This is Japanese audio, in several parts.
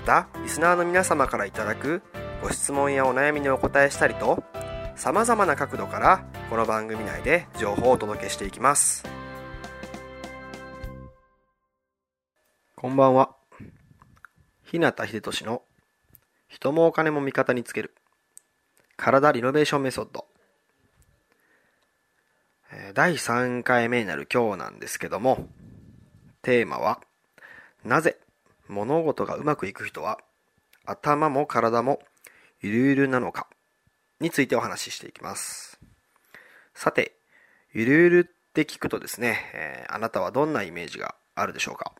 またリスナーの皆様からいただくご質問やお悩みにお答えしたりとさまざまな角度からこの番組内で情報をお届けしていきます。こんばんは。日向秀俊の人もお金も味方につける体リノベーションメソッド。第3回目になる今日なんですけどもテーマはなぜ物事がうまくいく人は頭も体もゆるゆるなのかについてお話ししていきます。さてゆるゆるって聞くとですね、えー、あなたはどんなイメージがあるでしょうか？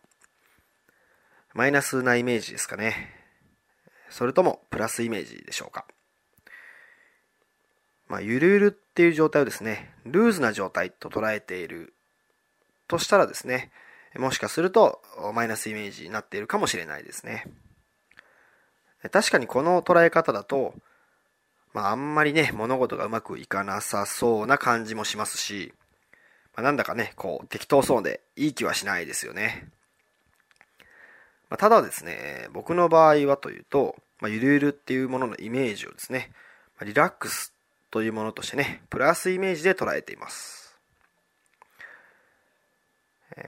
マイナスなイメージですかね。それともプラスイメージでしょうか？まあ、ゆるゆるっていう状態をですね、ルーズな状態と捉えているとしたらですね、もしかするとマイナスイメージになっているかもしれないですね。確かにこの捉え方だと、まあ、あんまりね、物事がうまくいかなさそうな感じもしますし、まあ、なんだかね、こう、適当そうでいい気はしないですよね。まあ、ただですね、僕の場合はというと、まあ、ゆるゆるっていうもののイメージをですね、まリラックスというものとしてね、プラスイメージで捉えています。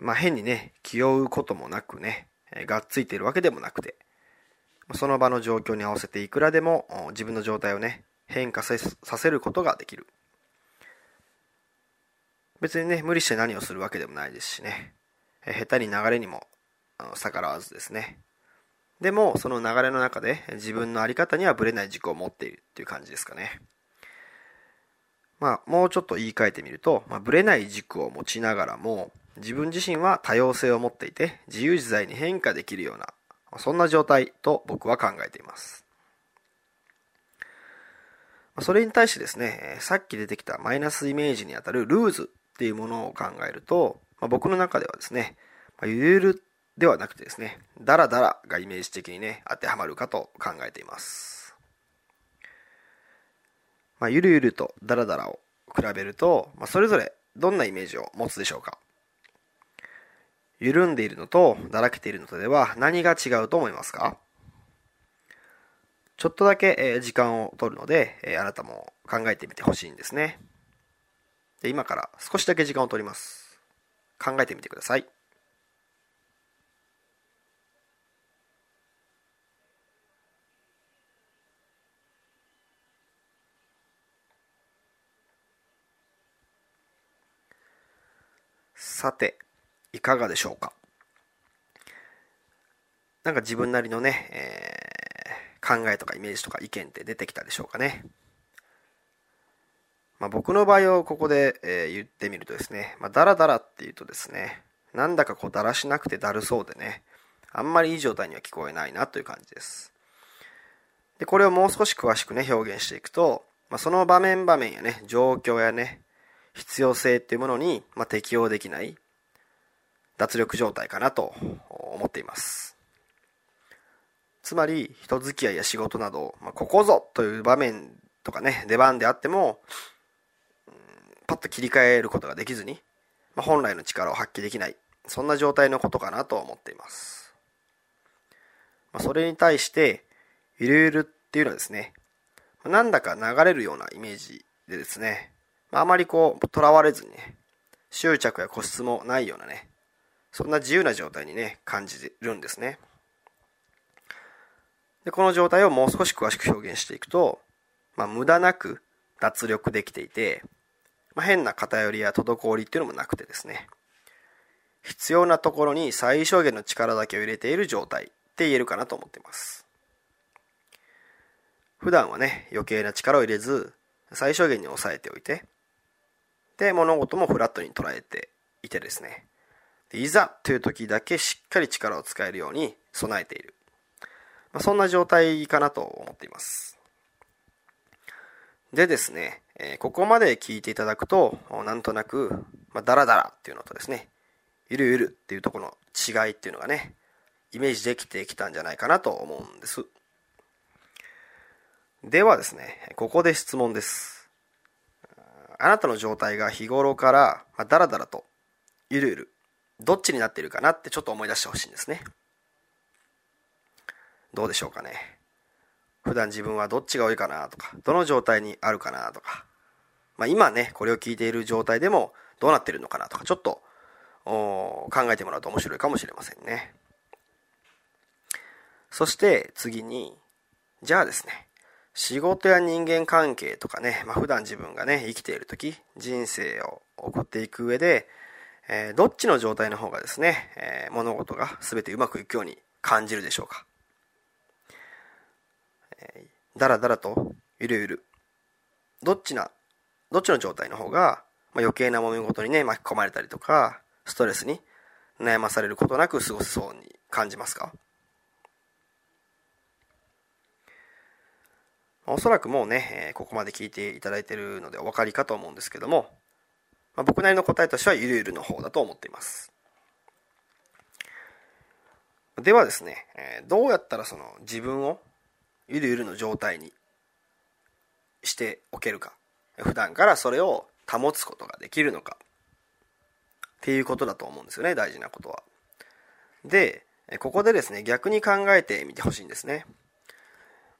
まあ、変にね、気負うこともなくね、がっついているわけでもなくて、その場の状況に合わせていくらでも自分の状態をね、変化させることができる。別にね、無理して何をするわけでもないですしね、下手に流れにも逆らわずですね。でも、その流れの中で自分の在り方にはぶれない軸を持っているっていう感じですかね。まあ、もうちょっと言い換えてみると、まあ、ぶれない軸を持ちながらも、自分自身は多様性を持っていて、自由自在に変化できるような、そんな状態と僕は考えています。それに対してですね、さっき出てきたマイナスイメージにあたるルーズっていうものを考えると、僕の中ではですね、ゆるゆるではなくてですね、ダラダラがイメージ的にね、当てはまるかと考えています。まあ、ゆるゆるとダラダラを比べると、まあ、それぞれどんなイメージを持つでしょうか緩んでいるのとだらけているのとでは何が違うと思いますか？ちょっとだけ、え時間を取るので、えあなたも考えてみてほしいんですね。で今から少しだけ時間を取ります。考えてみてください。さて、いかがでしょうか？なんか自分なりのね、えー、考えとかイメージとか意見って出てきたでしょうかね？まあ、僕の場合をここで、えー、言ってみるとですね、まあ、ダラダラっていうとですね、なんだかこうだらしなくてだるそうでね、あんまりいい状態には聞こえないなという感じです。で、これをもう少し詳しくね、表現していくと、まあ、その場面場面やね、状況やね、必要性っていうものに、まあ、適応できない脱力状態かなと思っています。つまり人付き合いや仕事など、まあ、ここぞという場面とかね出番であっても、パッと切り替えることができずに、まあ、本来の力を発揮できないそんな状態のことかなと思っています、まあ、それに対してゆるゆるっていうのはですねなんだか流れるようなイメージでですねまあ、まりこう、とらわれずにね、執着や固執もないようなね、そんな自由な状態にね、感じるんですね。でこの状態をもう少し詳しく表現していくと、まあ、無駄なく脱力できていて、まあ、変な偏りや滞りっていうのもなくてですね。必要なところに最小限の力だけを入れている状態って言えるかなと思っています。普段はね余計な力を入れず最小限に抑えておいてで物事もフラットに捉えていてですね。いざという時だけしっかり力を使えるように備えている、まあ、そんな状態かなと思っています。でですね、えー、ここまで聞いていただくとなんとなく、まあ、ダラダラっていうのとですねゆるゆるっていうところの違いっていうのがねイメージできてきたんじゃないかなと思うんです。ではですねここで質問です。あなたの状態が日頃から、まあ、ダラダラとゆるゆるどっちになってるかなってちょっと思い出してほしいんですね。どうでしょうかね。普段自分はどっちが多いかなとかどの状態にあるかなとか、まあ、今ねこれを聞いている状態でもどうなってるのかなとかちょっと考えてもらうと面白いかもしれませんね。そして次にじゃあですね仕事や人間関係とかね、まあ、普段自分がね生きている時人生を送っていく上でえー、どっちの状態の方がですね、えー、物事が全てうまくいくように感じるでしょうか。えー、だらだらとゆるゆる。どっちな、どっちの状態の方が、まあ、余計なもめ事にね、巻き込まれたりとか、ストレスに悩まされることなく過ごせそうに感じますか？おそらくもうね、ここまで聞いていただいているのでお分かりかと思うんですけども、まあ、僕なりの答えとしてはゆるゆるの方だと思っています。ではですね、えどうやったらその自分をゆるゆるの状態にしておけるか。普段からそれを保つことができるのか。っていうことだと思うんですよね大事なことは。でここでですね逆に考えてみてほしいんですね、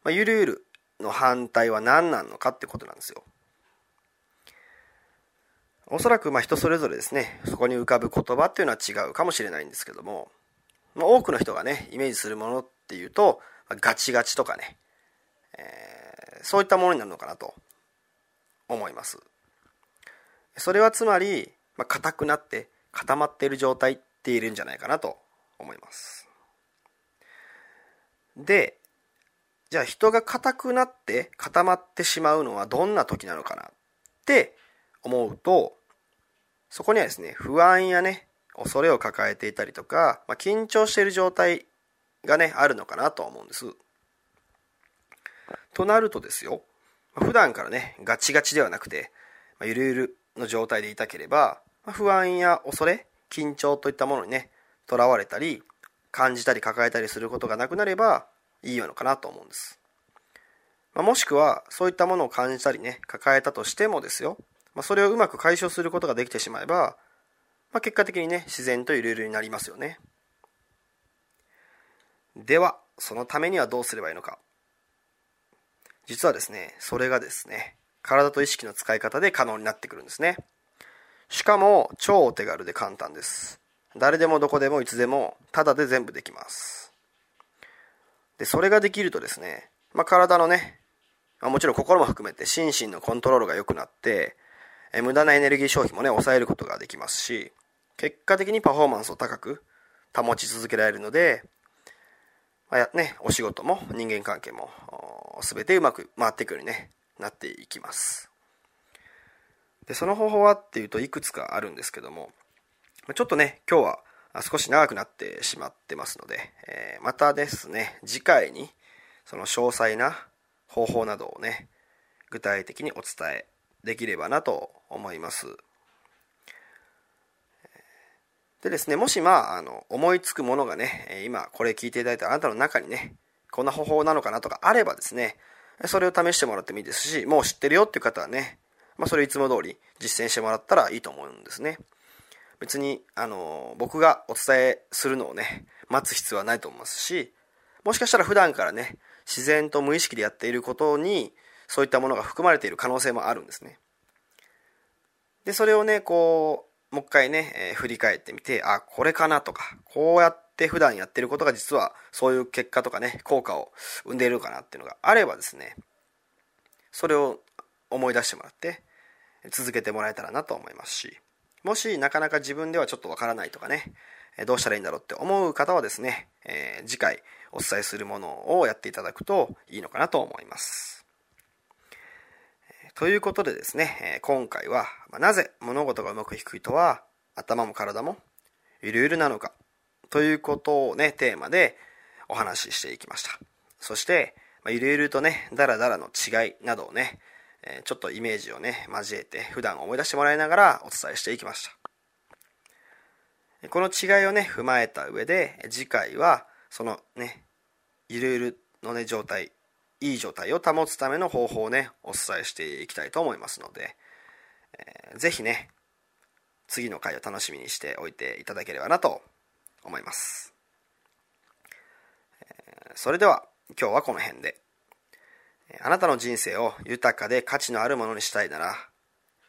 まあ、ゆるゆるの反対は何なのかってことなんですよ。おそらくま人それぞれですね。そこに浮かぶ言葉っていうのは違うかもしれないんですけども、まあ、多くの人がねイメージするものっていうと、まガチガチとかね、えー、そういったものになるのかなと。思います。それはつまり、まあ、硬くなって固まっている状態って言えるんじゃないかなと。思います。でじゃあ人が硬くなって固まってしまうのはどんな時なのかなって思うとそこにはですね不安やね恐れを抱えていたりとか、まあ、緊張している状態がねあるのかなとは思うんです。となるとですよ普段からねガチガチではなくて、まあ、ゆるゆるの状態でいたければ、まあ、不安や恐れ緊張といったものにねとらわれたり感じたり抱えたりすることがなくなればいいのかなと思うんです。まあ、もしくはそういったものを感じたりね抱えたとしてもですよまあ、それをうまく解消することができてしまえば、まあ、結果的にね自然とゆるゆるになりますよね。ではそのためにはどうすればいいのか。実はですねそれがですね体と意識の使い方で可能になってくるんですね。しかも超お手軽で簡単です。誰でもどこでもいつでもタダで全部できます。でそれができるとですね、まあ、体のね、まあ、もちろん心も含めて心身のコントロールが良くなってえ無駄なエネルギー消費もね、抑えることができますし、結果的にパフォーマンスを高く保ち続けられるので、まあ、ね、お仕事も人間関係も全てうまく回っていくように、ね、なっていきます。で、その方法はっていうといくつかあるんですけども、ちょっとね、今日は少し長くなってしまってますので、えー、またですね、次回にその詳細な方法などをね、具体的にお伝えできればなと思います。でですね、もしまあ、あの、思いつくものがね、今これ聞いていただいたあなたの中にね、こんな方法なのかなとかあればですね、それを試してもらってもいいですし、もう知ってるよっていう方はね、まあ、それいつも通り実践してもらったらいいと思うんですね。別に、あの、僕がお伝えするのをね、待つ必要はないと思いますし、もしかしたら普段からね、自然と無意識でやっていることに、そういったものが含まれている可能性もあるんですね。で、それをね、こう、もう一回ね、えー、振り返ってみて、あ、これかなとか、こうやって普段やってることが実はそういう結果とかね効果を生んでいるかなっていうのがあればですねそれを思い出してもらって続けてもらえたらなと思いますしもしなかなか自分ではちょっとわからないとかねどうしたらいいんだろうって思う方はですね、えー、次回お伝えするものをやっていただくといいのかなと思います。ということでですね、え今回はまなぜ物事がうまくいく人は頭も体もゆるゆるなのかということをね、テーマでお話ししていきました。そして、まゆるゆるとね、だらだらの違いなどをね、ちょっとイメージをね、交えて普段思い出してもらいながらお伝えしていきました。この違いをね、踏まえた上で、次回は、そのね、ゆるゆるのね、状態、いい状態を保つための方法をね、お伝えしていきたいと思いますので、えー、ぜひね、次の回を楽しみにしておいていただければなと思います。それでは、今日はこの辺で。あなたの人生を豊かで価値のあるものにしたいなら、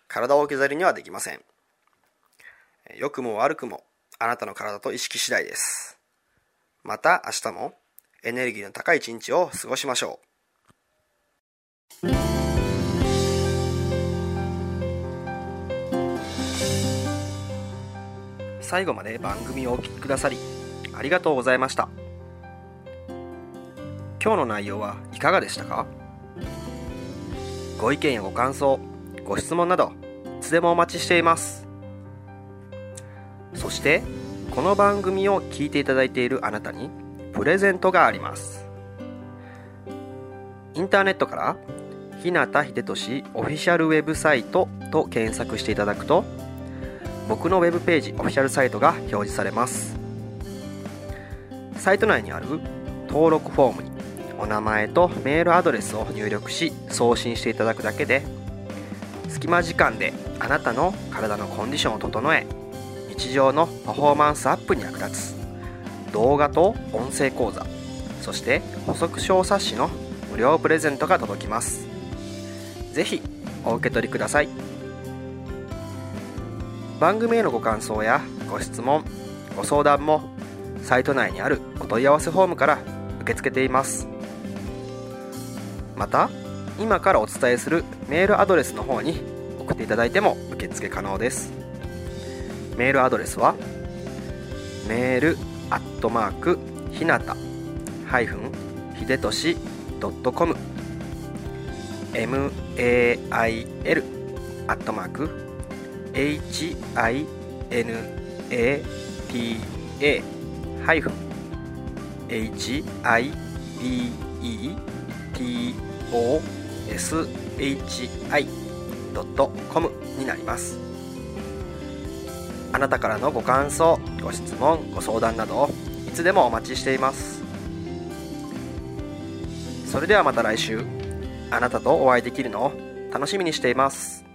体を置き去りにはできません。良くも悪くもあなたの体と意識次第です。また明日もエネルギーの高い一日を過ごしましょう。最後まで番組をお聴きくださりありがとうございました。今日の内容はいかがでしたか？ご意見やご感想ご質問などいつでもお待ちしています。そしてこの番組を聞いていただいているあなたにプレゼントがあります。インターネットから日向秀俊オフィシャルウェブサイトと検索していただくと僕のウェブページオフィシャルサイトが表示されます。サイト内にある登録フォームにお名前とメールアドレスを入力し送信していただくだけで隙間時間であなたの体のコンディションを整え日常のパフォーマンスアップに役立つ動画と音声講座そして補足小冊子の無料プレゼントが届きます。是非お受け取りください。番組へのご感想やご質問ご相談もサイト内にあるお問い合わせフォームから受け付けています。また今からお伝えするメールアドレスの方に送っていただいても受付可能です。メールアドレスはメールアットマークひなたハイフンひでとしドットコム mail アットマーク hinata ハイフン hibetoshi.com になります。あなたからのご感想ご質問ご相談などいつでもお待ちしています。それではまた来週。あなたとお会いできるのを楽しみにしています。